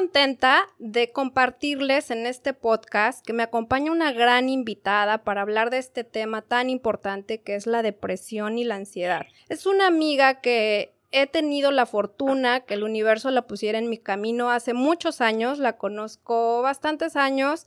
contenta de compartirles en este podcast que me acompaña una gran invitada para hablar de este tema tan importante que es la depresión y la ansiedad. Es una amiga que he tenido la fortuna que el universo la pusiera en mi camino hace muchos años, la conozco bastantes años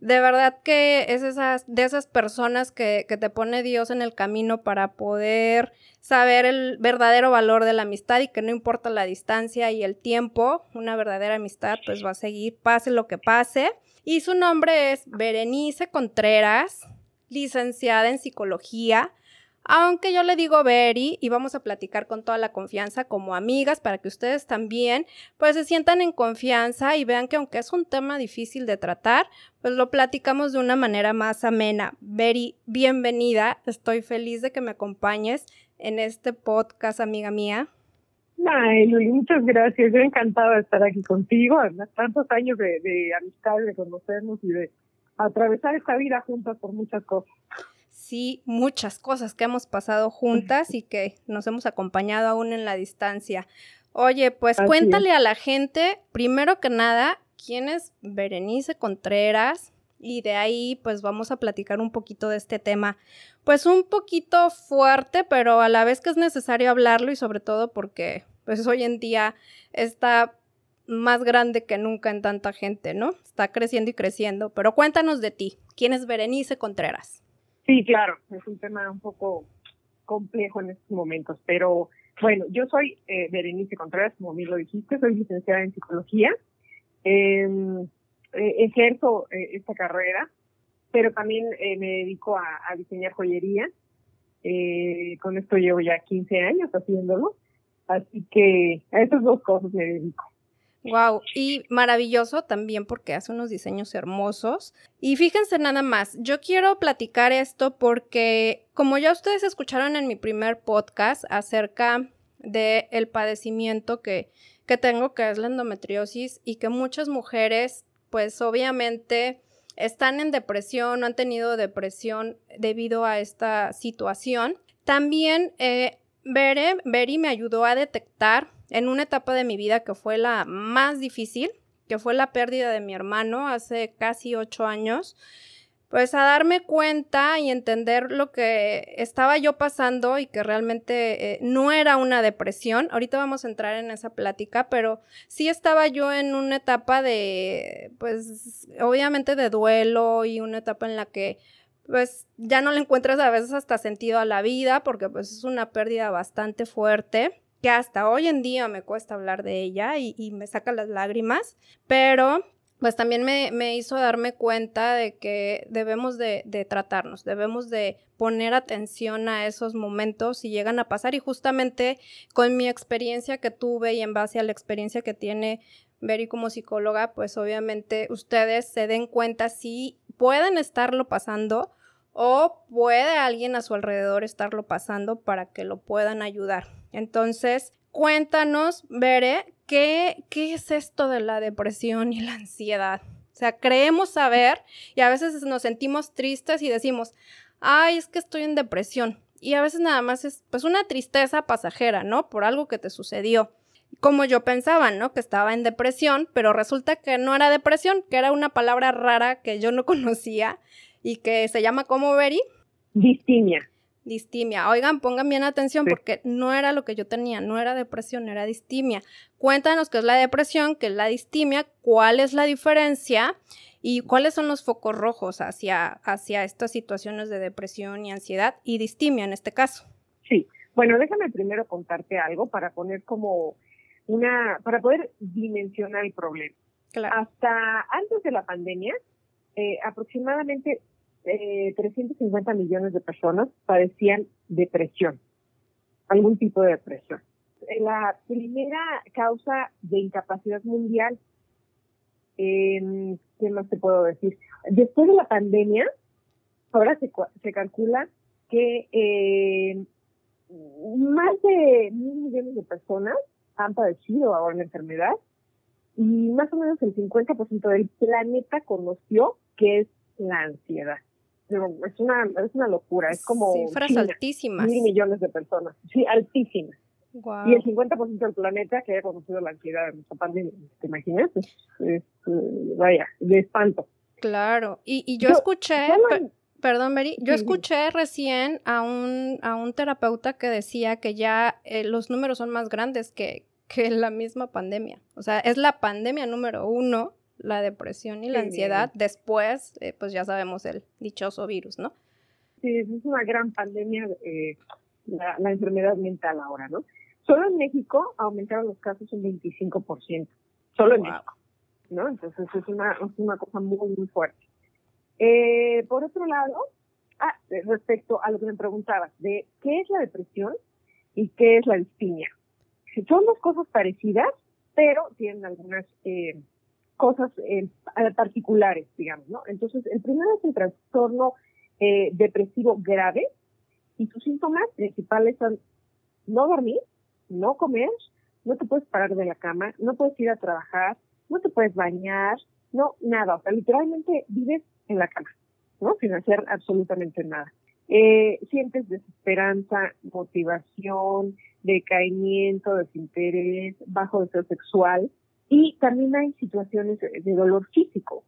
de verdad que es esas, de esas personas que, que, te pone Dios en el camino para poder saber el verdadero valor de la amistad y que no importa la distancia y el tiempo, una verdadera amistad pues va a seguir, pase lo que pase. Y su nombre es Berenice Contreras, licenciada en psicología, aunque yo le digo Beri y vamos a platicar con toda la confianza como amigas para que ustedes también pues se sientan en confianza y vean que aunque es un tema difícil de tratar, pues lo platicamos de una manera más amena. Beri, bienvenida. Estoy feliz de que me acompañes en este podcast, amiga mía. Ay, muchas gracias. Yo encantada de estar aquí contigo. Tantos años de, de amistad, de conocernos y de atravesar esta vida juntas por muchas cosas sí muchas cosas que hemos pasado juntas y que nos hemos acompañado aún en la distancia. Oye, pues cuéntale a la gente, primero que nada, quién es Berenice Contreras y de ahí pues vamos a platicar un poquito de este tema, pues un poquito fuerte, pero a la vez que es necesario hablarlo y sobre todo porque pues hoy en día está más grande que nunca en tanta gente, ¿no? Está creciendo y creciendo, pero cuéntanos de ti, ¿quién es Berenice Contreras? Sí, claro, es un tema un poco complejo en estos momentos, pero bueno, yo soy eh, Berenice Contreras, como bien lo dijiste, soy licenciada en psicología, em, eh, ejerzo eh, esta carrera, pero también eh, me dedico a, a diseñar joyería, con esto llevo ya 15 años haciéndolo, así que a esas dos cosas me dedico. Wow, y maravilloso también porque hace unos diseños hermosos. Y fíjense nada más, yo quiero platicar esto porque como ya ustedes escucharon en mi primer podcast acerca del el padecimiento que, que tengo, que es la endometriosis, y que muchas mujeres, pues obviamente están en depresión o han tenido depresión debido a esta situación. También eh, Beri me ayudó a detectar en una etapa de mi vida que fue la más difícil, que fue la pérdida de mi hermano hace casi ocho años, pues a darme cuenta y entender lo que estaba yo pasando y que realmente eh, no era una depresión. Ahorita vamos a entrar en esa plática, pero sí estaba yo en una etapa de, pues, obviamente de duelo y una etapa en la que pues ya no le encuentras a veces hasta sentido a la vida porque pues es una pérdida bastante fuerte que hasta hoy en día me cuesta hablar de ella y, me saca las lágrimas, pero pues también me, me, hizo darme cuenta de que debemos de, de, tratarnos, debemos de poner atención a esos momentos si llegan a pasar. Y justamente con mi experiencia que tuve y en base a la experiencia que tiene Beri como psicóloga, pues obviamente ustedes se den cuenta si pueden estarlo pasando o puede alguien a su alrededor estarlo pasando para que lo puedan ayudar. Entonces, cuéntanos, Bere, ¿qué, ¿qué es esto de la depresión y la ansiedad? O sea, creemos saber y a veces nos sentimos tristes y decimos, ay, es que estoy en depresión. Y a veces nada más es pues una tristeza pasajera, ¿no? Por algo que te sucedió. Como yo pensaba, ¿no? Que estaba en depresión, pero resulta que no era depresión, que era una palabra rara que yo no conocía y que se llama como Beri. Distimia. Distimia. Oigan, pongan bien atención porque no era lo que yo tenía, no era depresión, era distimia. Cuéntanos qué es la depresión, qué es la distimia, cuál es la diferencia y cuáles son los focos rojos hacia, hacia estas situaciones de depresión y ansiedad y distimia en este caso. Sí, bueno, déjame primero contarte algo para poner como una, para poder dimensionar el problema. Hasta antes de la pandemia, eh, aproximadamente eh, 350 millones de personas padecían depresión, algún tipo de depresión. La primera causa de incapacidad mundial, eh, ¿qué más te puedo decir? Después de la pandemia, ahora se, se calcula que eh, más de mil millones de personas han padecido ahora la enfermedad y más o menos el 50% del planeta conoció que es la ansiedad es una, es una locura, es como... Cifras altísimas. Mil millones de personas, sí, altísimas. Y el 50% del planeta que haya conocido la ansiedad en esta pandemia. ¿Te imaginas? Es, vaya, de espanto. Claro. Y, y yo, escuché, perdón, Mary, yo escuché recién a un, a un terapeuta que decía que ya eh, los números son más grandes que, que la misma pandemia. O sea, es la pandemia número uno, la depresión y la ansiedad. Después, eh, pues ya sabemos el dichoso virus, ¿no? Sí, es una gran pandemia, eh, la, la, enfermedad mental ahora, ¿no? Solo en México aumentaron los casos un 25%, solo en México, ¿no? Entonces es una, es una cosa muy, muy fuerte. Eh, por otro lado, ah, respecto a lo que me preguntabas, de qué es la depresión y qué es la distimia. Son dos cosas parecidas, pero tienen algunas eh, cosas eh, particulares, digamos, ¿no? Entonces, el primero es el trastorno eh, depresivo grave y sus síntomas principales son no dormir, no comer, no te puedes parar de la cama, no puedes ir a trabajar, no te puedes bañar, no, nada, o sea, literalmente vives en la cama, ¿no? Sin hacer absolutamente nada. Eh, sientes desesperanza, motivación, decaimiento, desinterés, bajo deseo sexual y también hay situaciones de dolor físico,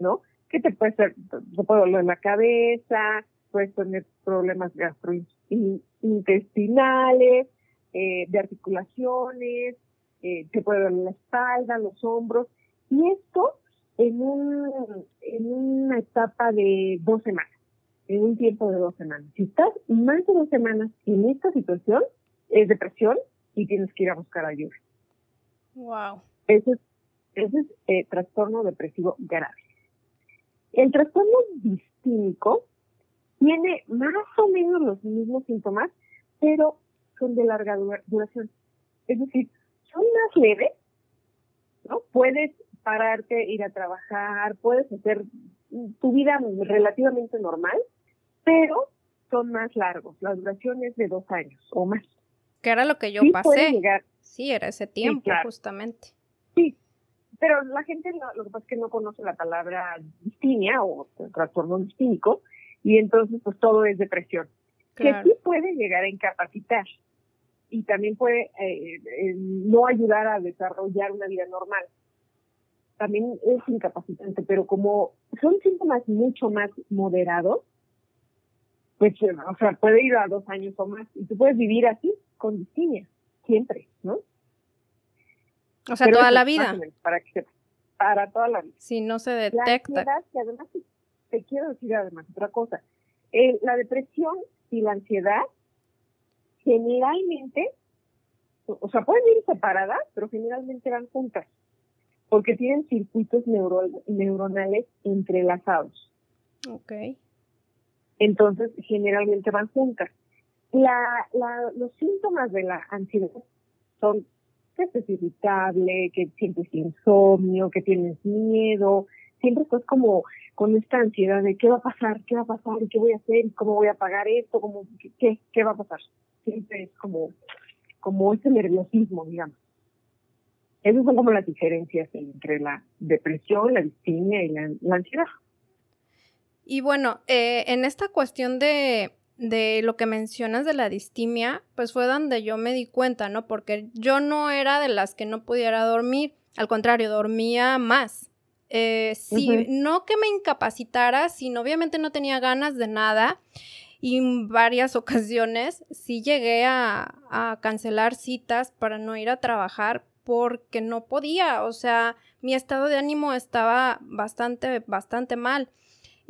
¿no? Que te puede ser, te puede doler la cabeza, puedes tener problemas gastrointestinales, eh, de articulaciones, eh, te puede doler la espalda, los hombros, y esto en, un, en una etapa de dos semanas, en un tiempo de dos semanas. Si estás más de dos semanas en esta situación, es depresión y tienes que ir a buscar ayuda. Wow. Ese es, ese es eh, trastorno depresivo grave. El trastorno distímico tiene más o menos los mismos síntomas, pero son de larga duración. Es decir, son más leves, ¿no? Puedes pararte, ir a trabajar, puedes hacer tu vida relativamente normal, pero son más largos. La duración es de dos años o más. Que era lo que yo pasé. Sí, era ese tiempo, justamente. Sí, pero la gente lo, que pasa es que no conoce la palabra distimia o trastorno distímico y entonces pues todo es depresión. Que sí puede llegar a incapacitar y también puede eh, eh, no ayudar a desarrollar una vida normal. También es incapacitante, pero como son síntomas mucho más moderados, pues, o sea, puede ir a dos años o más y tú puedes vivir así con distimia, siempre, ¿no? O sea, toda la vida. Para, que para toda la vida. Si no se detecta. La además, te quiero decir además otra cosa. Eh, la depresión y la ansiedad generalmente, o sea, pueden ir separadas, pero generalmente van juntas, porque tienen circuitos neuronales entrelazados. Ok. Entonces, generalmente van juntas. La, la, los síntomas de la ansiedad son que irritable, que sientes insomnio, que tienes miedo, siempre estás como con esta ansiedad de qué va a pasar, qué va a pasar, qué voy a hacer, cómo voy a pagar esto, cómo, qué, qué va a pasar. Siempre es como, como ese nerviosismo, digamos. Esas son como las diferencias entre la depresión, la distimia y la, ansiedad. Y bueno, eh, en esta cuestión de, de lo que mencionas de la distimia, pues fue donde yo me di cuenta, ¿no? Porque yo no era de las que no pudiera dormir, al contrario, dormía más. Eh, sí, no que me incapacitara, sino obviamente no tenía ganas de nada. Y en varias ocasiones sí llegué a, a cancelar citas para no ir a trabajar porque no podía, o sea, mi estado de ánimo estaba bastante, bastante mal.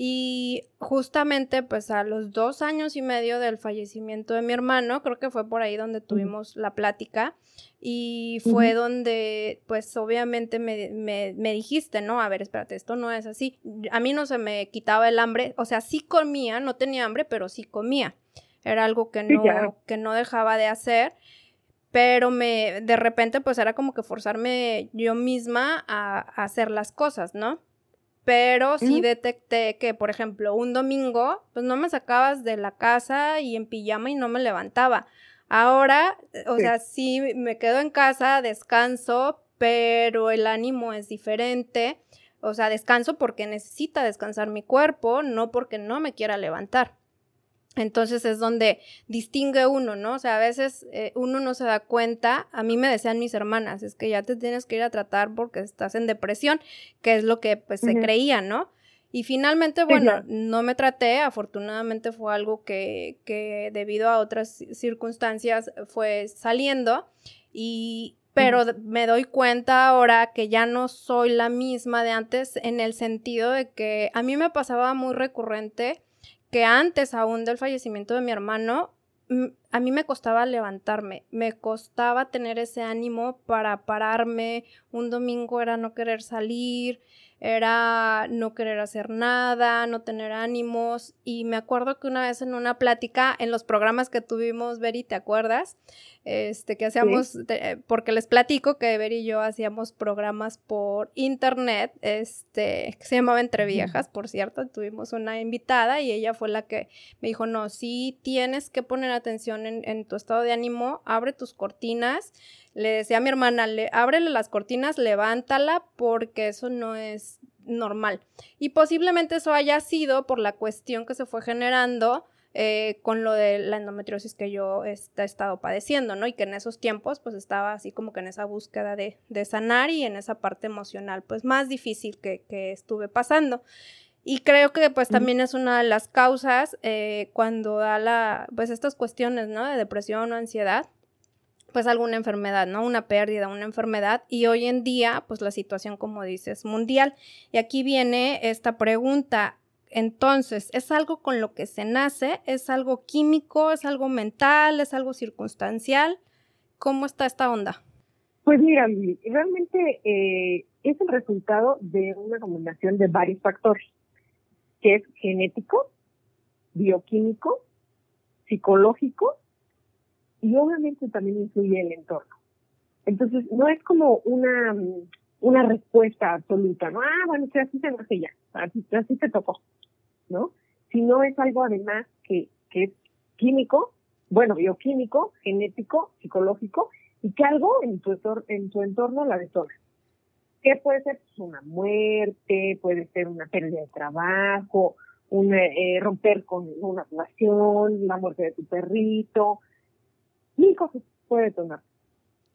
Y justamente pues a los dos años y medio del fallecimiento de mi hermano, creo que fue por ahí donde tuvimos la plática y fue donde pues obviamente me, me, dijiste, no, a ver, espérate, esto no es así. A mí no se me quitaba el hambre, o sea, sí comía, no tenía hambre, pero sí comía. Era algo que no, que no dejaba de hacer pero me de repente pues era como que forzarme yo misma a, a hacer las cosas, ¿no? Pero sí detecté que, por ejemplo, un domingo, pues no me sacabas de la casa y en pijama y no me levantaba. Ahora, o sea, sí me quedo en casa, descanso, pero el ánimo es diferente. O sea, descanso porque necesita descansar mi cuerpo, no porque no me quiera levantar. Entonces es donde distingue uno, ¿no? O sea, a veces eh, uno no se da cuenta. A mí me decían mis hermanas, es que ya te tienes que ir a tratar porque estás en depresión, que es lo que pues se creía, ¿no? Y finalmente, bueno, no me traté, afortunadamente fue algo que, que debido a otras circunstancias fue saliendo y pero me doy cuenta ahora que ya no soy la misma de antes en el sentido de que a mí me pasaba muy recurrente que antes aún del fallecimiento de mi hermano, a mí me costaba levantarme, me costaba tener ese ánimo para pararme, un domingo era no querer salir, era no querer hacer nada, no tener ánimos. Y me acuerdo que una vez en una plática, en los programas que tuvimos, Beri, ¿te acuerdas? Este, que hacíamos, porque les platico que Beri y yo hacíamos programas por internet, este, que se llamaba Entre Viejas, por cierto, tuvimos una invitada y ella fue la que me dijo, no, sí tienes que poner atención en, tu estado de ánimo, abre tus cortinas, le decía a mi hermana, le, ábrele las cortinas, levántala, porque eso no es normal. Y posiblemente eso haya sido por la cuestión que se fue generando eh, con lo de la endometriosis que yo he estado padeciendo, ¿no? Y que en esos tiempos, pues estaba así como que en esa búsqueda de, sanar y en esa parte emocional, pues más difícil que, estuve pasando. Y creo que pues también es una de las causas eh, cuando da la, pues estas cuestiones, ¿no? De depresión o ansiedad, pues alguna enfermedad, ¿no? Una pérdida, una enfermedad. Y hoy en día, pues la situación, como dices, mundial. Y aquí viene esta pregunta. Entonces, ¿es algo con lo que se nace? ¿Es algo químico? ¿Es algo mental? ¿Es algo circunstancial? ¿Cómo está esta onda? Pues mira, realmente eh, es el resultado de una combinación de varios factores, que es genético, bioquímico, psicológico y obviamente también influye el entorno. Entonces, no es como una, una respuesta absoluta, ¿no? Ah, bueno, así se hace ya, así, así te tocó, ¿no? Sino es algo además que, que es químico, bueno, bioquímico, genético, psicológico, y que algo en tu, en tu entorno la detona. ¿Qué puede ser? Pues una muerte, puede ser una pérdida de trabajo, un eh, romper con una relación, la muerte de tu perrito, mil cosas puede tomar.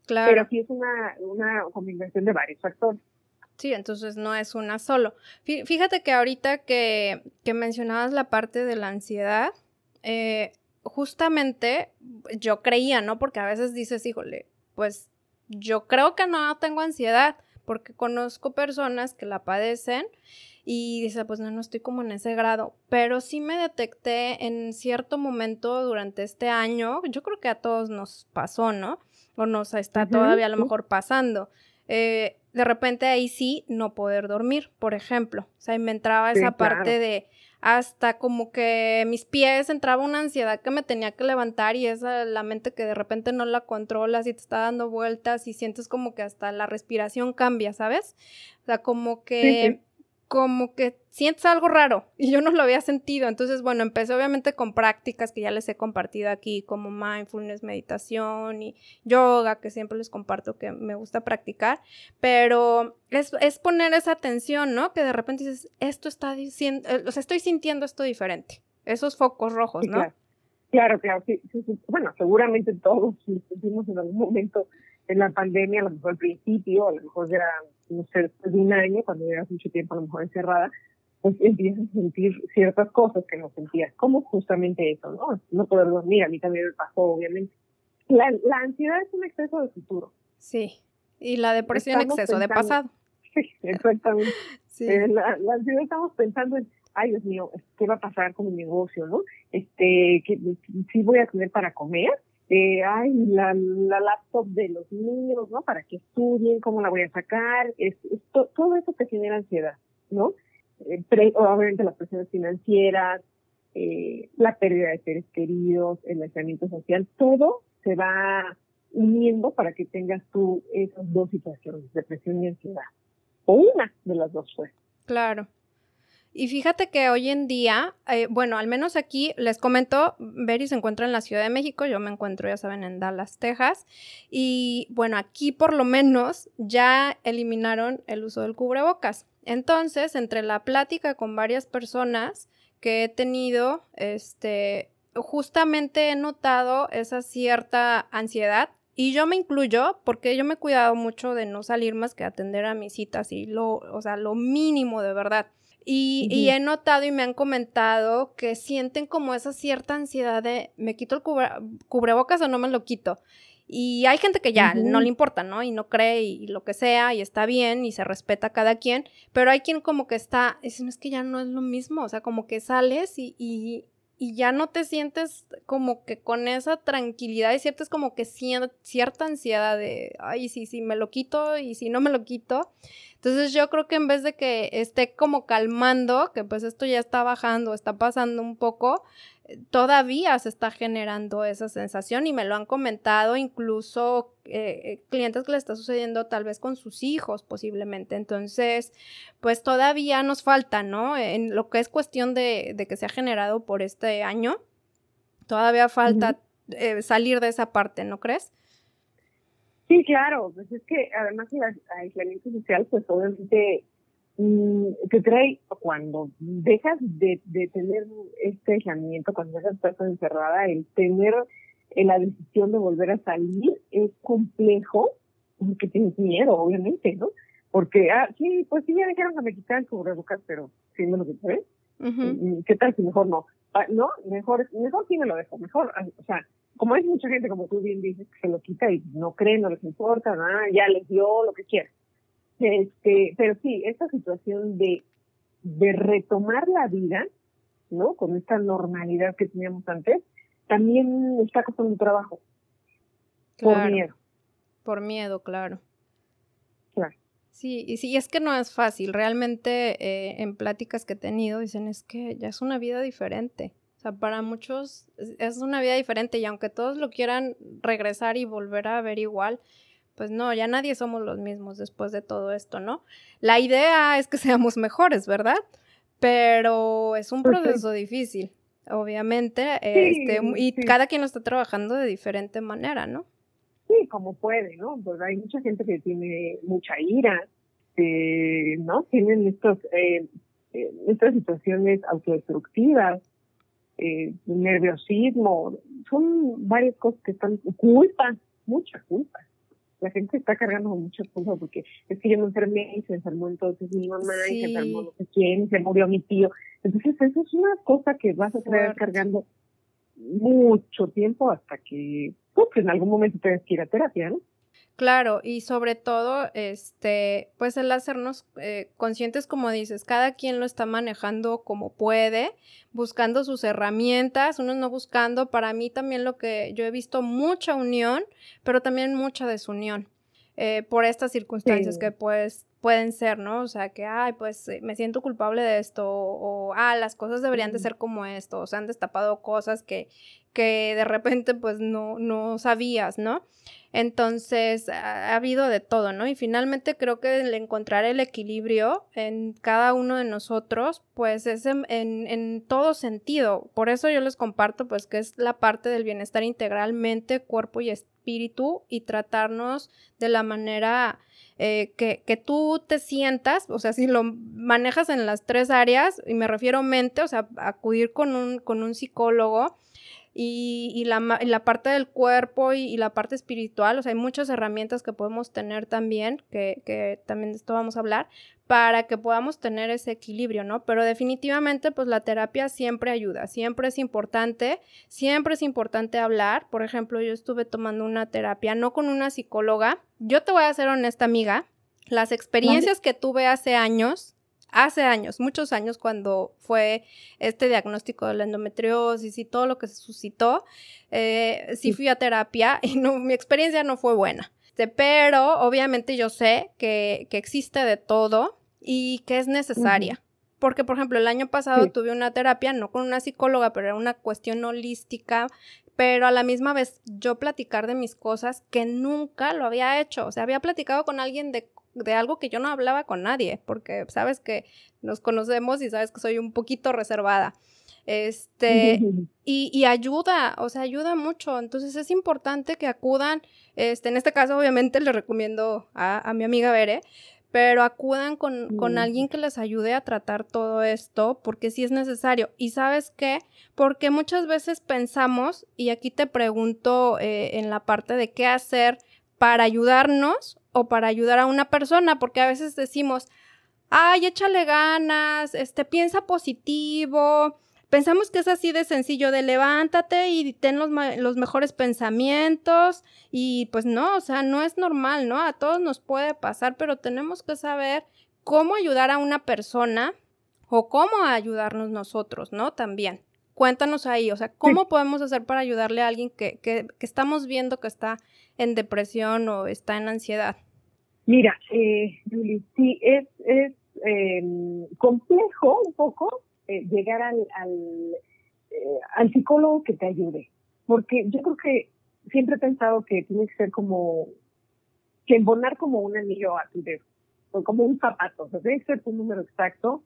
Claro. Pero sí es una, una combinación de varios factores. Sí, entonces no es una solo. Fíjate que ahorita que, que mencionabas la parte de la ansiedad, eh, justamente yo creía, ¿no? Porque a veces dices, híjole, pues yo creo que no tengo ansiedad, porque conozco personas que la padecen y dice, pues no, no estoy como en ese grado, pero sí me detecté en cierto momento durante este año, yo creo que a todos nos pasó, ¿no? O nos está todavía a lo mejor pasando. Eh, de repente ahí sí no poder dormir, por ejemplo. O sea, me entraba esa parte de hasta como que mis pies entraba una ansiedad que me tenía que levantar y esa la mente que de repente no la controlas y te está dando vueltas y sientes como que hasta la respiración cambia, ¿sabes? O sea, como que como que sientes algo raro y yo no lo había sentido. Entonces, bueno, empecé obviamente con prácticas que ya les he compartido aquí, como mindfulness, meditación y yoga, que siempre les comparto que me gusta practicar, pero es, es poner esa atención, ¿no? Que de repente dices, esto está diciendo, eh, o sea, estoy sintiendo esto diferente, esos focos rojos, ¿no? Claro, claro, sí, Bueno, seguramente todos sentimos en algún momento en la pandemia, a lo mejor al principio, a lo mejor era, no sé, después de un año, cuando llevas mucho tiempo a lo mejor encerrada, pues empiezas a sentir ciertas cosas que no sentías, como justamente eso, ¿no? No poder dormir, a mí también me pasó, obviamente. La, la ansiedad es un exceso de futuro. Sí, y la depresión es exceso de pasado. Sí, exactamente. sí. Eh, la, la ansiedad estamos pensando en, ay Dios mío, ¿qué va a pasar con mi negocio, no? Este, que si voy a tener para comer, eh, ay, la, la, laptop de los niños, ¿no? Para que estudien, cómo la voy a sacar, es, todo eso te genera ansiedad, ¿no? Eh, obviamente las presiones financieras, eh, la pérdida de seres queridos, el aislamiento social, todo se va uniendo para que tengas tú esas dos situaciones, depresión y ansiedad. O una de las dos fue. Claro. Y fíjate que hoy en día, eh, bueno, al menos aquí les comento, Berry se encuentra en la Ciudad de México, yo me encuentro, ya saben, en Dallas, Texas. Y bueno, aquí por lo menos ya eliminaron el uso del cubrebocas. Entonces, entre la plática con varias personas que he tenido, este, justamente he notado esa cierta ansiedad y yo me incluyo porque yo me he cuidado mucho de no salir más que atender a mis citas y lo, o sea, lo mínimo de verdad. Y, y, he notado y me han comentado que sienten como esa cierta ansiedad de me quito el cubrebocas o no me lo quito. Y hay gente que ya no le importa, ¿no? Y no cree y, lo que sea y está bien y se respeta a cada quien, pero hay quien como que está, es, es que ya no es lo mismo, o sea, como que sales y, y, y ya no te sientes como que con esa tranquilidad y sientes como que cierta ansiedad de, ay, sí, sí, me lo quito y si no me lo quito. Entonces yo creo que en vez de que esté como calmando, que pues esto ya está bajando, está pasando un poco, todavía se está generando esa sensación y me lo han comentado incluso eh, eh, clientes que le está sucediendo tal vez con sus hijos posiblemente. Entonces, pues todavía nos falta, ¿no? En lo que es cuestión de, que se ha generado por este año, todavía falta eh, salir de esa parte, ¿no crees? Sí, claro, pues es que además el aislamiento social, pues obviamente Mm, te trae cuando dejas de, de tener este aislamiento, cuando dejas de estar encerrada, el tener eh, la decisión de volver a salir es complejo, porque tienes miedo, obviamente, ¿no? Porque, ah, sí, pues sí, ya dijeron que me quitar el cubrebocas, pero sí me lo quitaré. ¿Qué tal si mejor no? Ah, no, mejor, mejor sí me lo dejo, mejor, ah, o sea, como hay mucha gente, como tú bien dices, que se lo quita y no creen, no les importa, nada, ya les dio lo que quieran. Este, pero sí, esta situación de, de retomar la vida, ¿no? Con esta normalidad que teníamos antes, también está costando un trabajo. por miedo. Por miedo, claro. Claro. Sí, y sí, es que no es fácil. Realmente eh, en pláticas que he tenido dicen es que ya es una vida diferente. O sea, para muchos es una vida diferente y aunque todos lo quieran regresar y volver a ver igual, pues no, ya nadie somos los mismos después de todo esto, ¿no? La idea es que seamos mejores, ¿verdad? Pero es un proceso difícil, obviamente, este, y cada quien lo está trabajando de diferente manera, ¿no? Sí, como puede, ¿no? Pues hay mucha gente que tiene mucha ira, ¿no? Tienen estos, eh, eh, estas situaciones autodestructivas, eh, nerviosismo, son varias cosas que están, culpa, mucha culpa la gente está cargando muchas cosas porque es que yo me enfermé y se enfermó entonces mi mamá y se enfermó no sé quién y se murió mi tío. Entonces eso es una cosa que vas a traer cargando mucho tiempo hasta que, pues, en algún momento tengas que ir a terapia, ¿no? Claro, y sobre todo, este, pues el hacernos eh, conscientes, como dices, cada quien lo está manejando como puede, buscando sus herramientas, unos no buscando. Para mí también lo que yo he visto mucha unión, pero también mucha desunión. Eh, por estas circunstancias que pues pueden ser, ¿no? O sea, que, ay, pues eh, me siento culpable de esto, o, ah, las cosas deberían de ser como esto, o se han destapado cosas que, que de repente pues no, no sabías, ¿no? Entonces, ha, habido de todo, ¿no? Y finalmente creo que el encontrar el equilibrio en cada uno de nosotros, pues es en, en, todo sentido. Por eso yo les comparto, pues, que es la parte del bienestar integralmente, cuerpo y espíritu, y tratarnos de la manera eh, que, que, tú te sientas, o sea, si lo manejas en las tres áreas, y me refiero mente, o sea, acudir con un, con un psicólogo, y, y, la, la, parte del cuerpo y, la parte espiritual, o sea, hay muchas herramientas que podemos tener también, que, que, también de esto vamos a hablar, para que podamos tener ese equilibrio, ¿no? Pero definitivamente, pues la terapia siempre ayuda, siempre es importante, siempre es importante hablar. Por ejemplo, yo estuve tomando una terapia, no con una psicóloga. Yo te voy a ser honesta, amiga, las experiencias que tuve hace años hace años, muchos años, cuando fue este diagnóstico de la endometriosis y todo lo que se suscitó, eh, sí fui a terapia y no, mi experiencia no fue buena. Este, pero obviamente yo sé que, que existe de todo y que es necesaria. Porque, por ejemplo, el año pasado tuve una terapia, no con una psicóloga, pero era una cuestión holística, pero a la misma vez yo platicar de mis cosas que nunca lo había hecho. O sea, había platicado con alguien de de algo que yo no hablaba con nadie, porque sabes que nos conocemos y sabes que soy un poquito reservada. Este, y, y, ayuda, o sea, ayuda mucho. Entonces es importante que acudan. Este, en este caso, obviamente, le recomiendo a, a mi amiga Bere, pero acudan con, con, alguien que les ayude a tratar todo esto, porque sí es necesario. Y sabes qué, porque muchas veces pensamos, y aquí te pregunto eh, en la parte de qué hacer para ayudarnos o para ayudar a una persona, porque a veces decimos, ay, échale ganas, este, piensa positivo, Pensamos que es así de sencillo, de levántate y ten los, los, mejores pensamientos y pues no, o sea, no es normal, ¿no? A todos nos puede pasar, pero tenemos que saber cómo ayudar a una persona o cómo ayudarnos nosotros, ¿no? También. Cuéntanos ahí, o sea, ¿cómo podemos hacer para ayudarle a alguien que, que, estamos viendo que está en depresión o está en ansiedad? Mira, eh, sí, es, es em, complejo un poco eh, llegar al, al, eh, al psicólogo que te ayude. Porque yo creo que siempre he pensado que tiene que ser como, que embonar como un anillo a tu dedo, o como un zapato, o sea, debe ser tu número exacto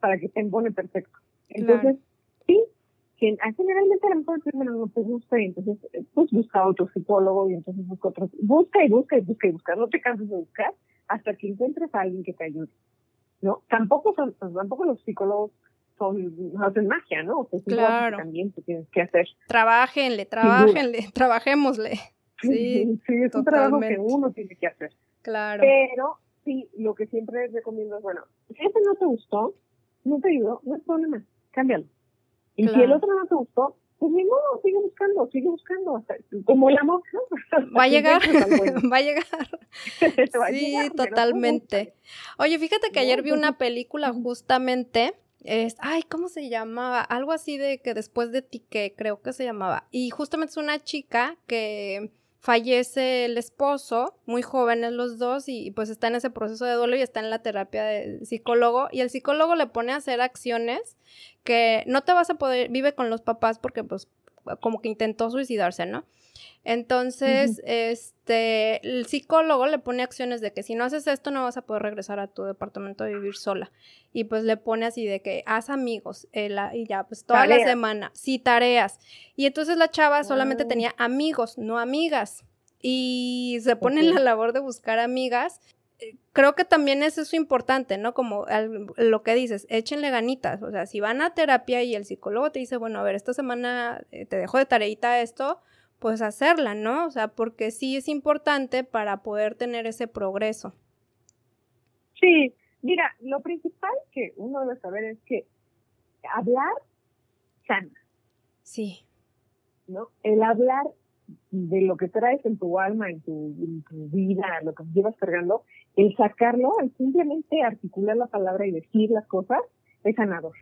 para que te embone perfecto. Entonces, sí, que generalmente a lo mejor primero no te gusta y entonces pues busca otro psicólogo y entonces busca otro, busca y busca y busca y busca, no te canses de buscar hasta que encuentres a alguien que te ayude, ¿no? Tampoco son, tampoco los psicólogos son, hacen magia, ¿no? claro. También tú tienes que hacer. Trabajenle, trabajenle, trabajémosle. Sí, sí, es un trabajo que uno tiene que hacer. Claro. Pero sí, lo que siempre recomiendo es, bueno, si este no te gustó, no te ayudó, no es problema, cámbialo. Y si el otro no te gustó, pues ni modo, sigue buscando, sigue buscando, hasta, como el amor, ¿no? Va a llegar, va a llegar. sí, totalmente. Oye, fíjate que ayer vi una película justamente es, ay, ¿cómo se llamaba? Algo así de que después de ti, que creo que se llamaba. Y justamente es una chica que fallece el esposo, muy jóvenes los dos, y, pues está en ese proceso de duelo y está en la terapia de psicólogo, y el psicólogo le pone a hacer acciones que no te vas a poder, vive con los papás porque pues como que intentó suicidarse, ¿no? Entonces, este, el psicólogo le pone acciones de que si no haces esto no vas a poder regresar a tu departamento a vivir sola. Y pues le pone así de que haz amigos eh, y ya, pues toda la semana, sí, tareas. Y entonces la chava solamente tenía amigos, no amigas. Y se pone en la labor de buscar amigas creo que también es eso importante, ¿no? Como lo que dices, échenle ganitas. O sea, si van a terapia y el psicólogo te dice, bueno, a ver, esta semana eh, te dejo de tareita esto, pues hacerla, ¿no? O sea, porque sí es importante para poder tener ese progreso. Sí, mira, lo principal que uno debe saber es que hablar sana. Sí. ¿No? El hablar de lo que traes en tu alma, en tu, vida, lo que llevas cargando, el sacarlo, el simplemente articular la palabra y decir las cosas, es sanador.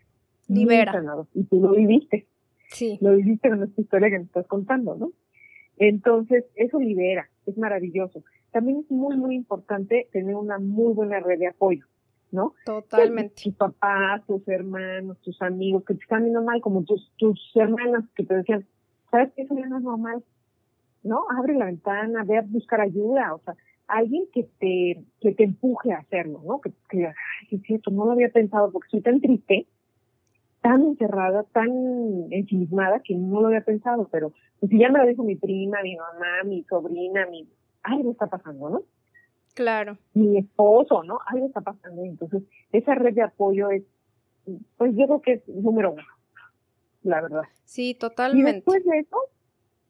Libera. sanador. Y tú lo viviste. Sí. Lo viviste en esta historia que me estás contando, ¿no? Entonces, eso libera, es maravilloso. También es muy, muy importante tener una muy buena red de apoyo, ¿no? Totalmente. Tus papás, tus hermanos, tus amigos que te están viendo mal, como tus, tus hermanas que te decían, ¿sabes qué? Eso ya no es normal, ¿no? Abre la ventana, ve a buscar ayuda, o sea, alguien que te, que te empuje a hacerlo, ¿no? Que, que ay, es cierto, no lo había pensado porque soy tan triste, tan encerrada, tan ensimismada que no lo había pensado, pero pues, si ya me lo dijo mi prima, mi mamá, mi sobrina, mi algo está pasando, ¿no? Claro. Mi esposo, ¿no? Algo está pasando. Entonces, esa red de apoyo es, pues yo creo que es número uno, la verdad. Sí, totalmente. Y después de eso,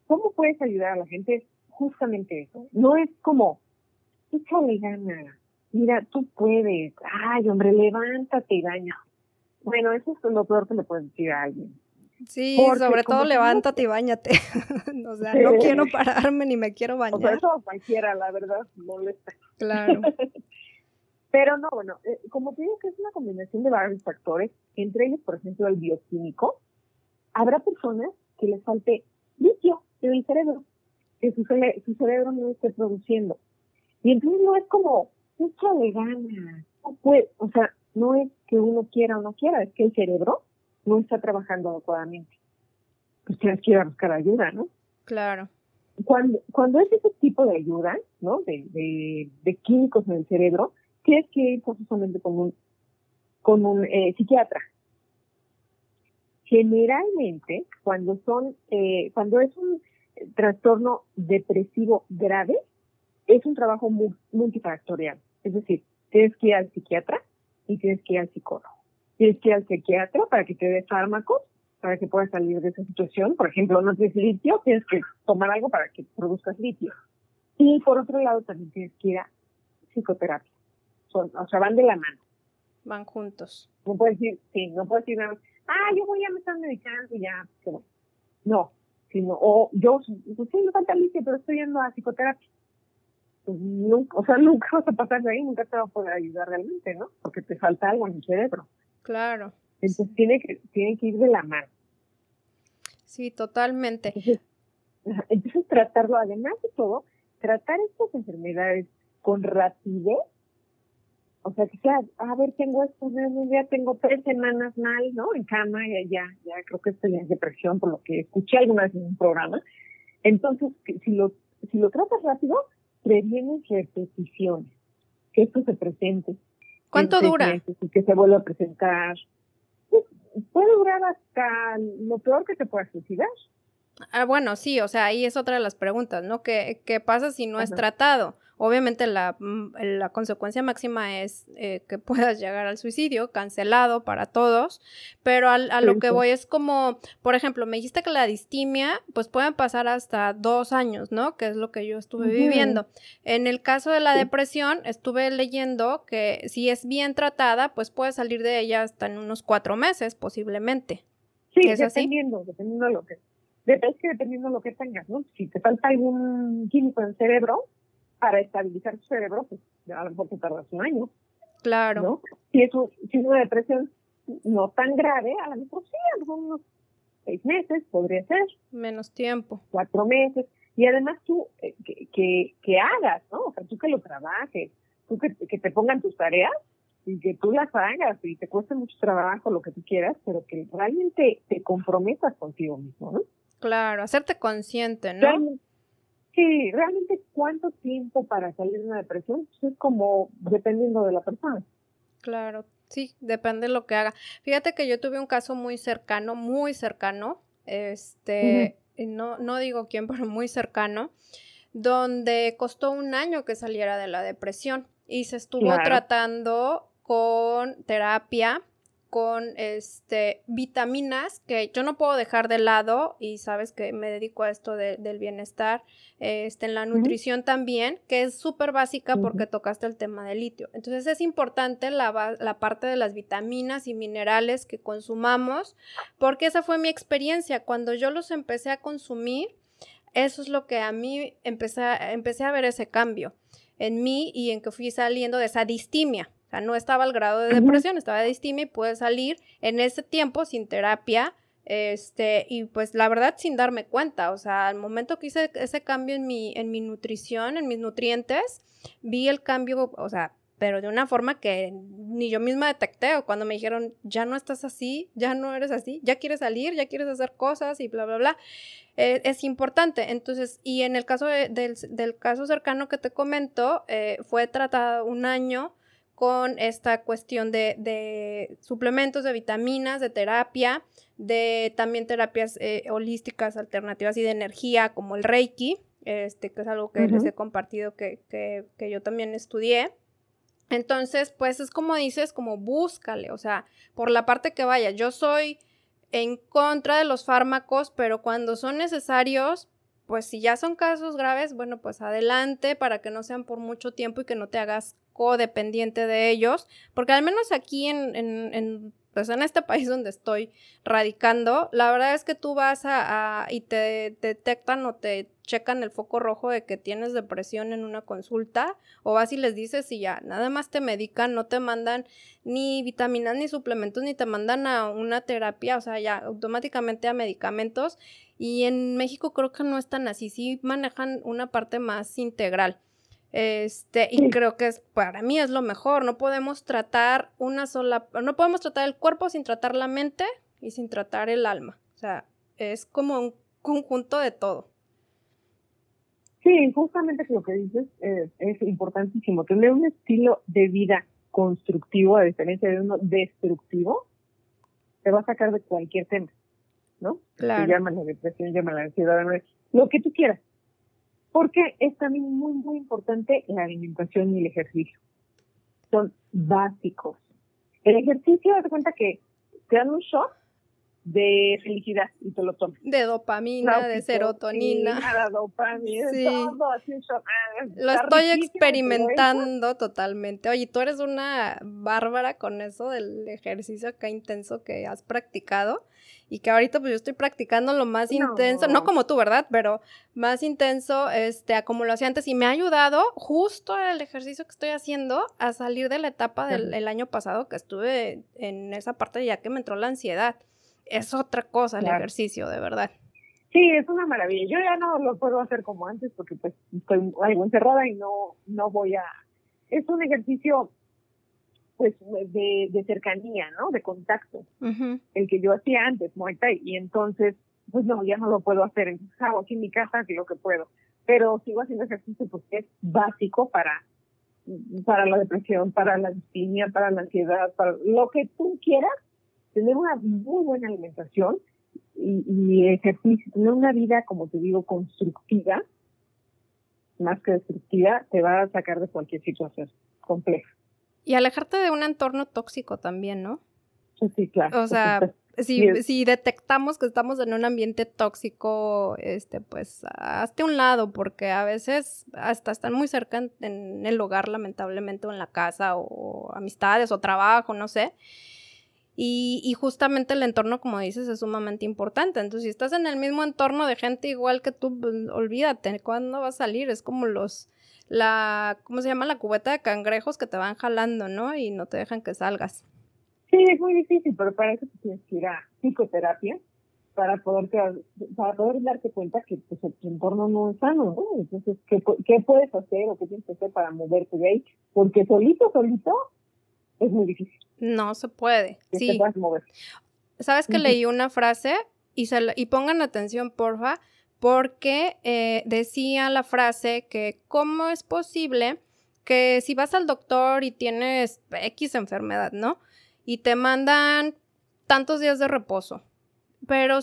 ¿cómo puedes ayudar a la gente? Justamente eso. No es como, échale gana, mira, tú puedes, ay, hombre, levántate y daña. Bueno, eso es lo peor que le puedes decir a alguien. Sí, sobre todo levántate y bañate. o sea, no quiero pararme ni me quiero bañar. O sea, eso cualquiera, la verdad, molesta. Claro. Pero no, bueno, eh, como te digo que es una combinación de varios factores, entre ellos, por ejemplo, el bioquímico, habrá personas que les falte litio en el cerebro, que su, su cerebro no esté produciendo. Y entonces no es como, de ganas, no puede, o sea, no es que uno quiera o no quiera, es que el cerebro no está trabajando adecuadamente. Pues tienes que ir a buscar ayuda, ¿no? Claro. Cuando, cuando es ese tipo de ayuda, ¿no? De, de, químicos en el cerebro, tienes que ir forzosamente con un, con un eh, psiquiatra. Generalmente, cuando son, eh, cuando es un trastorno depresivo grave, es un trabajo multifactorial. Es decir, tienes que ir al psiquiatra y tienes que ir al psicólogo. Tienes que ir al psiquiatra para que te dé fármacos para que puedas salir de esa situación. Por ejemplo, no tienes litio, tienes que tomar algo para que produzcas litio. Y por otro lado, también tienes que ir a psicoterapia. o sea, van de la mano. Van juntos. No puedes decir, sí, no puedes decir nada ah, yo voy a me estar medicando y ya, No, sino, o yo, pues sí, me falta litio, pero estoy yendo a psicoterapia. Nunca, o sea, nunca vas a pasar de ahí, nunca te va a poder ayudar realmente, ¿no? Porque te falta algo en el cerebro. Claro. Entonces tiene que, tiene que ir de la mano. Sí, totalmente. Entonces, tratarlo, además de todo, tratar estas enfermedades con rapidez, o sea, que sea, a ver, tengo esto, ya tengo tres semanas mal, ¿no? En cama, ya, ya, ya creo que estoy en depresión por lo que escuché alguna vez en un programa. Entonces, si lo, si lo tratas rápido, previenes repeticiones, que esto se presente. ¿Cuánto dura? Y que se vuelva a presentar puede durar hasta lo peor que te pueda suicidar. Ah, bueno, sí, o sea, ahí es otra de las preguntas, ¿no? ¿Qué, qué pasa si no es tratado? Obviamente la, mm, la consecuencia máxima es eh, que puedas llegar al suicidio, cancelado para todos, pero a, lo que voy es como, por ejemplo, me dijiste que la distimia, pues pueden pasar hasta dos años, ¿no? Que es lo que yo estuve viviendo. En el caso de la depresión, estuve leyendo que si es bien tratada, pues puede salir de ella hasta en unos cuatro meses, posiblemente. Sí, dependiendo, dependiendo de lo que es que dependiendo de lo que tengas, ¿no? Si te falta algún químico en el cerebro, para estabilizar tu cerebro, pues a lo mejor te tardas un año. Claro. ¿no? Si, es si es una depresión no tan grave, a lo mejor sí, a lo mejor unos seis meses podría ser. Menos tiempo. Cuatro meses. Y además tú, eh, que, que, que, hagas, ¿no? O sea, tú que lo trabajes, tú que, que te pongan tus tareas y que tú las hagas y te cueste mucho trabajo, lo que tú quieras, pero que realmente te comprometas contigo mismo, ¿no? Claro, hacerte consciente, ¿no? Sí, realmente cuánto tiempo para salir de una depresión pues, es como dependiendo de la persona. Claro, sí, depende de lo que haga. Fíjate que yo tuve un caso muy cercano, muy cercano, este, no, no digo quién, pero muy cercano, donde costó un año que saliera de la depresión y se estuvo tratando con terapia con este vitaminas que yo no puedo dejar de lado y sabes que me dedico a esto del bienestar, este, en la nutrición también, que es súper básica porque tocaste el tema del litio. Entonces es importante la, la, parte de las vitaminas y minerales que consumamos porque esa fue mi experiencia. Cuando yo los empecé a consumir, eso es lo que a mí empecé, empecé a ver ese cambio en mí y en que fui saliendo de esa distimia sea, no estaba al grado de depresión, estaba de distimia y pude salir en ese tiempo sin terapia, este, y pues la verdad sin darme cuenta, o sea, al momento que hice ese cambio en mi, en mi nutrición, en mis nutrientes, vi el cambio, o sea, pero de una forma que ni yo misma detecté, o cuando me dijeron, ya no estás así, ya no eres así, ya quieres salir, ya quieres hacer cosas y bla, bla, bla, eh, es importante. Entonces, y en el caso del, del, caso cercano que te comento, eh, fue tratado un año, con esta cuestión de, suplementos, de vitaminas, de terapia, de también terapias eh, holísticas alternativas y de energía como el Reiki, este, que es algo que les he compartido que, que, yo también estudié. Entonces, pues es como dices, como búscale, o sea, por la parte que vaya. Yo soy en contra de los fármacos, pero cuando son necesarios, pues si ya son casos graves, bueno, pues adelante para que no sean por mucho tiempo y que no te hagas codependiente de ellos, porque al menos aquí en, en, en, pues en este país donde estoy radicando, la verdad es que tú vas a, y te, detectan o te checan el foco rojo de que tienes depresión en una consulta o vas y les dices y ya, nada más te medican, no te mandan ni vitaminas ni suplementos ni te mandan a una terapia, o sea, ya automáticamente a medicamentos y en México creo que no están así, sí manejan una parte más integral. Este, y creo que es, para mí es lo mejor. No podemos tratar una sola, no podemos tratar el cuerpo sin tratar la mente y sin tratar el alma. O sea, es como un conjunto de todo. Sí, justamente lo que dices eh, es importantísimo. Tener un estilo de vida constructivo, a diferencia de uno destructivo, te va a sacar de cualquier tema, ¿no? Claro. la depresión, llama la ansiedad, lo que tú quieras porque es también muy, muy importante la alimentación y el ejercicio. son básicos. El ejercicio, de cuenta que te dan un shot de felicidad y te lo tomas. De dopamina, de serotonina. Dopamina, sí. todo, así, ah, lo estoy experimentando totalmente. Oye, tú eres una bárbara con eso del ejercicio acá intenso que has practicado y que ahorita pues yo estoy practicando lo más intenso, no como tú, ¿verdad? Pero más intenso, este, a como lo hacía antes y me ha ayudado justo el ejercicio que estoy haciendo a salir de la etapa del año pasado que estuve en esa parte ya que me entró la ansiedad es otra cosa el ejercicio, de verdad. Sí, es una maravilla. Yo ya no lo puedo hacer como antes porque pues estoy algo encerrada y no, no voy a... Es un ejercicio pues de, de cercanía, ¿no? De contacto. El que yo hacía antes, Muay Thai. Y entonces, pues no, ya no lo puedo hacer. Entonces hago aquí en mi casa lo que puedo. Pero sigo haciendo ejercicio porque es básico para para la depresión, para la distimia, para la ansiedad, para lo que tú quieras, tener una muy buena alimentación y, ejercicio, tener una vida, como te digo, constructiva, más que destructiva, te va a sacar de cualquier situación compleja. Y alejarte de un entorno tóxico también, ¿no? Sí, claro. O sea, si, si, detectamos que estamos en un ambiente tóxico, este, pues hazte un lado, porque a veces hasta están muy cerca en, en, el hogar, lamentablemente, o en la casa, o amistades, o trabajo, no sé. Y, justamente el entorno, como dices, es sumamente importante. Entonces, si estás en el mismo entorno de gente igual que tú, pues, olvídate, ¿cuándo va a salir? Es como los, la, ¿cómo se llama? La cubeta de cangrejos que te van jalando, ¿no? Y no te dejan que salgas. Sí, es muy difícil, pero para eso tienes que ir a psicoterapia para poder para poder darte cuenta que pues, tu entorno no es sano, ¿no? Entonces, ¿qué, ¿qué puedes hacer o qué tienes que hacer para moverte de ahí? Porque solito, solito, es muy difícil. No se puede. sí. mover. ¿Sabes que leí una frase? Y, se y pongan atención, porfa, porque eh, decía la frase que cómo es posible que si vas al doctor y tienes X enfermedad, ¿no? Y te mandan tantos días de reposo, pero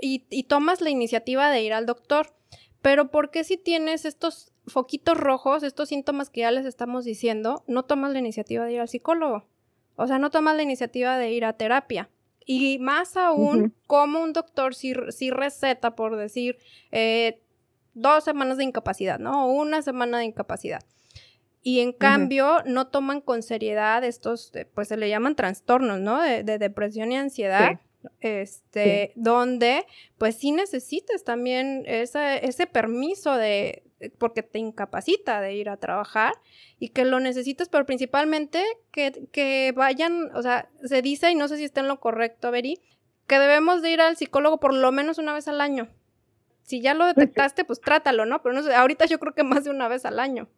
y, y tomas la iniciativa de ir al doctor, pero ¿por qué si tienes estos foquitos rojos, estos síntomas que ya les estamos diciendo, no tomas la iniciativa de ir al psicólogo? O sea, no tomas la iniciativa de ir a terapia. Y más aún, como un doctor si, receta, por decir, eh, dos semanas de incapacidad, ¿no? O una semana de incapacidad. Y en cambio, no toman con seriedad estos, eh, pues se le llaman trastornos, ¿no? De, depresión y ansiedad. Este, donde pues sí necesitas también ese permiso de, porque te incapacita de ir a trabajar y que lo necesitas, pero principalmente que, que vayan, o sea, se dice, y no sé si está en lo correcto, Beri, que debemos de ir al psicólogo por lo menos una vez al año. Si ya lo pues detectaste, pues trátalo, ¿no? Pero no sé, ahorita yo creo que más de una vez al año.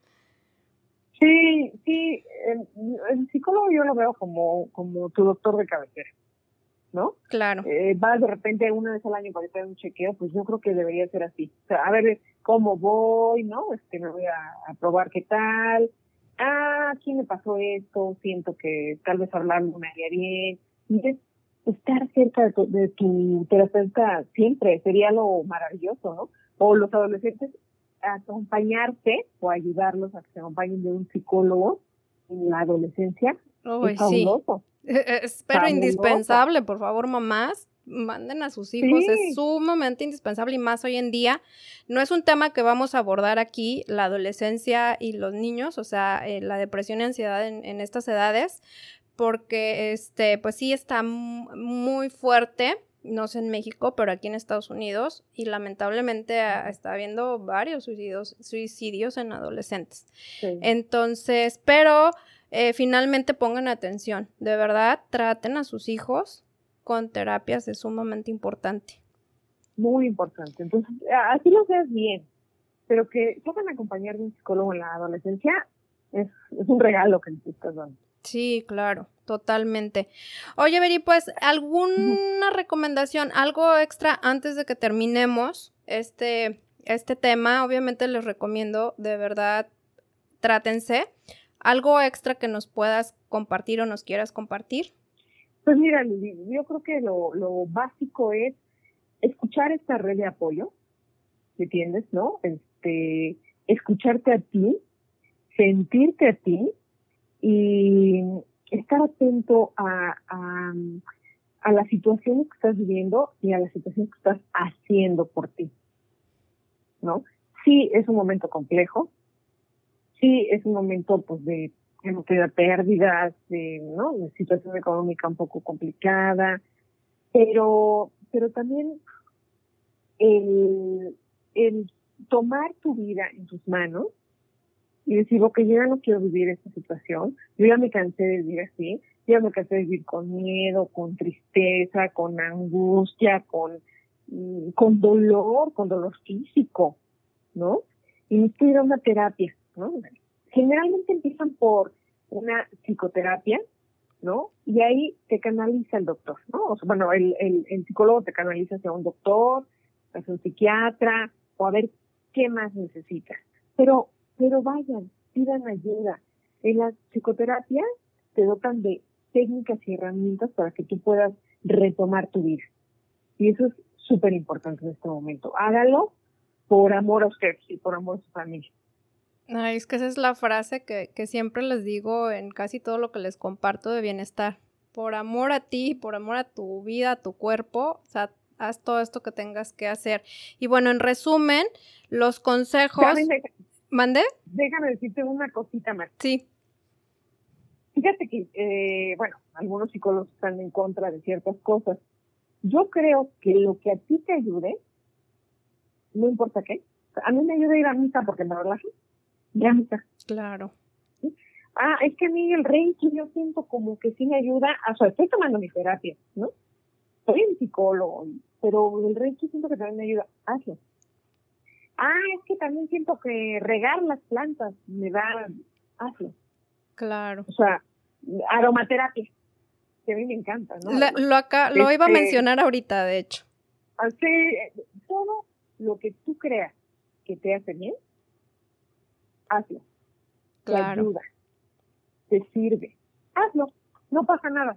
Sí, sí, el, psicólogo yo lo veo como, como tu doctor de cabecera. ¿No? Claro. Eh, vas de repente una vez al año para hacer un chequeo, pues yo creo que debería ser así. O sea, a ver cómo voy, ¿no? Este, me voy a, probar qué tal. Ah, aquí me pasó esto, siento que tal vez hablando me haría bien. Y estar cerca de tu, de tu terapeuta siempre sería lo maravilloso, ¿no? O los adolescentes acompañarse o ayudarlos a que se acompañen de un psicólogo en la adolescencia. Oh, es fabuloso. Es pero indispensable, por favor, mamás, manden a sus hijos, es sumamente indispensable y más hoy en día. No es un tema que vamos a abordar aquí, la adolescencia y los niños, o sea, eh, la depresión y ansiedad en, estas edades, porque, este, pues sí está muy fuerte, no sé en México, pero aquí en Estados Unidos, y lamentablemente ah, está habiendo varios suicidios, suicidios en adolescentes. Entonces, pero eh, finalmente pongan atención. De verdad, traten a sus hijos con terapias, es sumamente importante. Muy importante. Entonces, así lo seas bien, pero que puedan acompañar de un psicólogo en la adolescencia es, un regalo que les estás dando. Sí, claro, totalmente. Oye, Beri, pues, ¿alguna recomendación, algo extra antes de que terminemos este, este tema? Obviamente les recomiendo, de verdad, trátense. ¿Algo extra que nos puedas compartir o nos quieras compartir? Pues mira, yo creo que lo, básico es escuchar esta red de apoyo, ¿me entiendes? ¿No? Este, escucharte a ti, sentirte a ti y estar atento a, a, a las que estás viviendo y a las situaciones que estás haciendo por ti. ¿No? Sí, es un momento complejo. Sí, es un momento pues de, de pérdidas, de, ¿no? situación económica un poco complicada, pero, pero también el, el tomar tu vida en tus manos y decir, ok, yo ya no quiero vivir esta situación, yo ya me cansé de vivir así, yo ya me cansé de vivir con miedo, con tristeza, con angustia, con, mm, con dolor, con dolor físico, ¿no? Y ir a una terapia, ¿no? Generalmente empiezan por una psicoterapia, ¿no? Y ahí te canaliza el doctor, ¿no? O sea, bueno, el, el, el psicólogo te canaliza hacia un doctor, hacia un psiquiatra, o a ver qué más necesitas. Pero pero vayan, pidan ayuda. En la psicoterapia te dotan de técnicas y herramientas para que tú puedas retomar tu vida. Y eso es súper importante en este momento. Hágalo por amor a usted y por amor a su familia. Ay, es que esa es la frase que, que siempre les digo en casi todo lo que les comparto de bienestar. Por amor a ti, por amor a tu vida, a tu cuerpo, o sea, haz todo esto que tengas que hacer. Y bueno, en resumen, los consejos. ¿Mande? Déjame decirte una cosita más. Sí. Fíjate que, eh, bueno, algunos psicólogos están en contra de ciertas cosas. Yo creo que lo que a ti te ayude, no importa qué, a mí me ayuda a ir a misa porque me relaja. Misa. Claro. Ah, es que a mí el reiki yo siento como que sí me ayuda, o sea, estoy tomando mi terapia, ¿no? Soy un psicólogo, pero el reiki siento que también me ayuda. Hazlo. Ah, es que también siento que regar las plantas me da hazlo. Claro. O sea, aromaterapia, que a mí me encanta, ¿no? lo acá, lo iba a este, mencionar ahorita, de hecho. Así, todo lo que tú creas que te hace bien, hazlo. Claro. Te ayuda, te sirve. Hazlo, no pasa nada.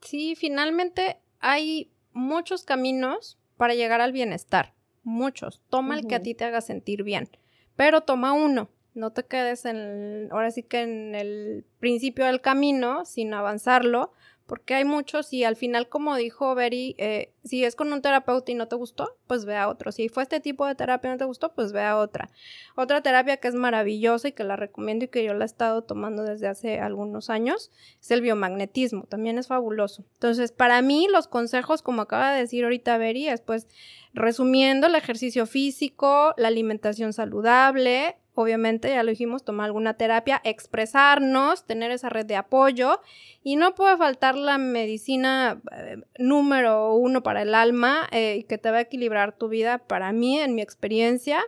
Sí, finalmente hay muchos caminos para llegar al bienestar muchos. Toma el que a ti te haga sentir bien, pero toma uno. No te quedes en, ahora sí que en el principio del camino sin avanzarlo, porque hay muchos y al final, como dijo Beri, eh, si es con un terapeuta y no te gustó, pues ve a otro. Si fue este tipo de terapia y no te gustó, pues ve a otra. Otra terapia que es maravillosa y que la recomiendo y que yo la he estado tomando desde hace algunos años es el biomagnetismo. También es fabuloso. Entonces, para mí, los consejos, como acaba de decir ahorita Beri, es pues resumiendo el ejercicio físico, la alimentación saludable, obviamente, ya lo dijimos, tomar alguna terapia, expresarnos, tener esa red de apoyo y no puede faltar la medicina eh, número uno para el alma eh, que te va a equilibrar tu vida. Para mí, en mi experiencia,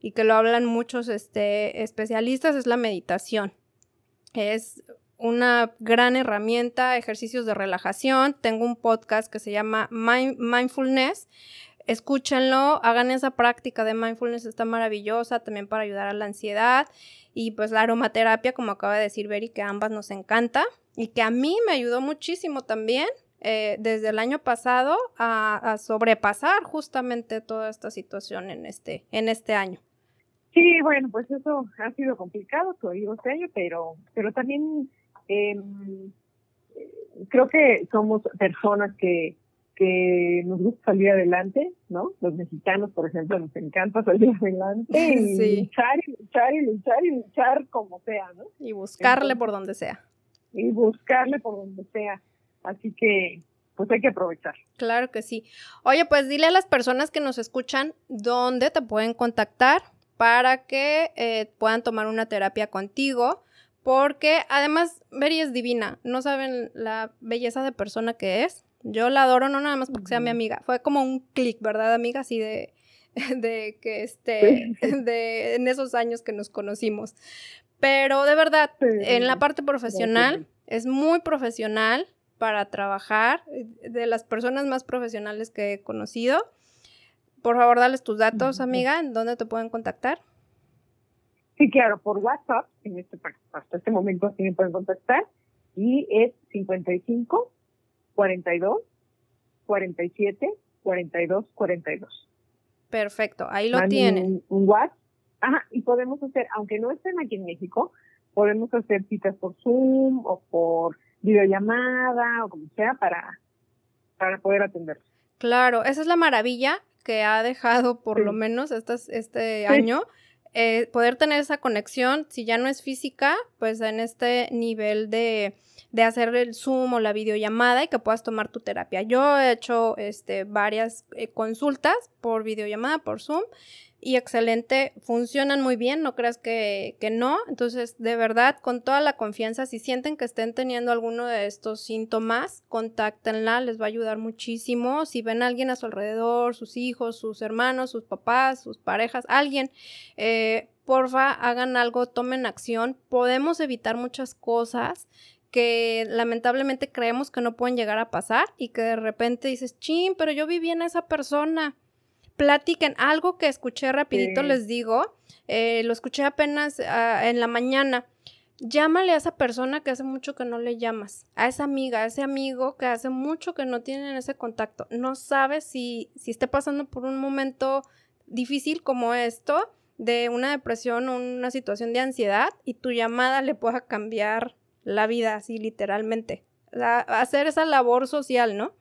y que lo hablan muchos este, especialistas, es la meditación. Es una gran herramienta, ejercicios de relajación. Tengo un podcast que se llama Mindfulness escúchenlo, hagan esa práctica de mindfulness, está maravillosa también para ayudar a la ansiedad y pues la aromaterapia, como acaba de decir Beri, que ambas nos encanta y que a mí me ayudó muchísimo también eh, desde el año pasado a, sobrepasar justamente toda esta situación en este, en este año. Sí, bueno, pues eso ha sido complicado, digo este año, pero, pero también em, creo que somos personas que que nos gusta salir adelante, ¿no? Los mexicanos, por ejemplo, nos encanta salir adelante y luchar y luchar y luchar y luchar como sea, ¿no? Y buscarle por donde sea. Y buscarle por donde sea. Así que, pues hay que aprovechar. Claro que sí. Oye, pues dile a las personas que nos escuchan dónde te pueden contactar para que eh, puedan tomar una terapia contigo. Porque además, Beri es divina. No saben la belleza de persona que es yo la adoro no nada más porque sea mi amiga. Fue como un clic, ¿verdad, amiga? Así de, de que este, de en esos años que nos conocimos. Pero de verdad, en la parte profesional, es muy profesional para trabajar, de las personas más profesionales que he conocido. Por favor, dales tus datos, amiga, en dónde te pueden contactar. Sí, claro, por WhatsApp, en este, hasta este momento así me pueden contactar, y es 55 42, 47, 42, 42. Perfecto, ahí lo tienen. Un, WhatsApp. Ajá, y podemos hacer, aunque no estén aquí en México, podemos hacer citas por Zoom o por videollamada o como sea para, para poder atenderlos. Claro, esa es la maravilla que ha dejado por lo menos este año. Eh, poder tener esa conexión, si ya no es física, pues en este nivel de, de hacer el Zoom o la videollamada y que puedas tomar tu terapia. Yo he hecho este, varias eh, consultas por videollamada, por Zoom, y excelente, funcionan muy bien, no creas que, que, no. Entonces, de verdad, con toda la confianza, si sienten que estén teniendo alguno de estos síntomas, contáctenla, les va a ayudar muchísimo. Si ven a alguien a su alrededor, sus hijos, sus hermanos, sus papás, sus parejas, alguien, eh, porfa, hagan algo, tomen acción. Podemos evitar muchas cosas que lamentablemente creemos que no pueden llegar a pasar y que de repente dices, chin, pero yo viví en esa persona platiquen algo que escuché rapidito, les digo, eh, lo escuché apenas ah, en la mañana. Llámale a esa persona que hace mucho que no le llamas, a esa amiga, a ese amigo que hace mucho que no tienen ese contacto. No sabes si, si esté pasando por un momento difícil como esto, de una depresión o una situación de ansiedad, y tu llamada le pueda cambiar la vida, así literalmente. hacer esa labor social, ¿no?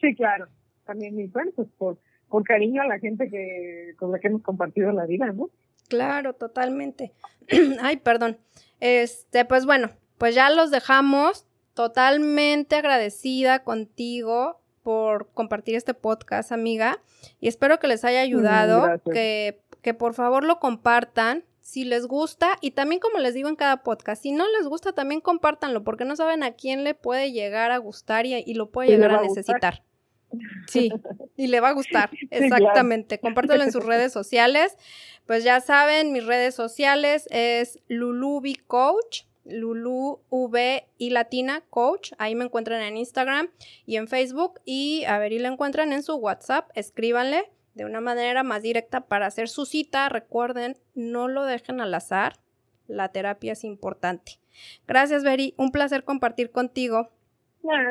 Sí, claro. También, bueno, pues por con cariño a la gente que con la que hemos compartido la vida, ¿no? Claro, totalmente. Ay, perdón. Este, pues bueno, pues ya los dejamos. Totalmente agradecida contigo por compartir este podcast, amiga. Y espero que les haya ayudado, que, que por favor lo compartan si les gusta y también como les digo en cada podcast, si no les gusta también compártanlo porque no saben a quién le puede llegar a gustar y, lo puede llegar a necesitar. Sí, y le va a gustar, exactamente. Compártelo en sus redes sociales. Pues ya saben, mis redes sociales es Lulubi Coach, Lulu V y Latina Coach. Ahí me encuentran en Instagram y en Facebook. Y a ver, y la encuentran en su WhatsApp. Escríbanle de una manera más directa para hacer su cita. Recuerden, no lo dejen al azar. La terapia es importante. Gracias, Beri. Un placer compartir contigo.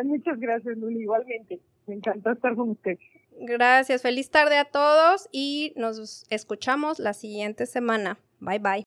muchas gracias, Lulu. Igualmente. Me encantó estar con usted. Gracias, feliz tarde a todos y nos escuchamos la siguiente semana. Bye bye.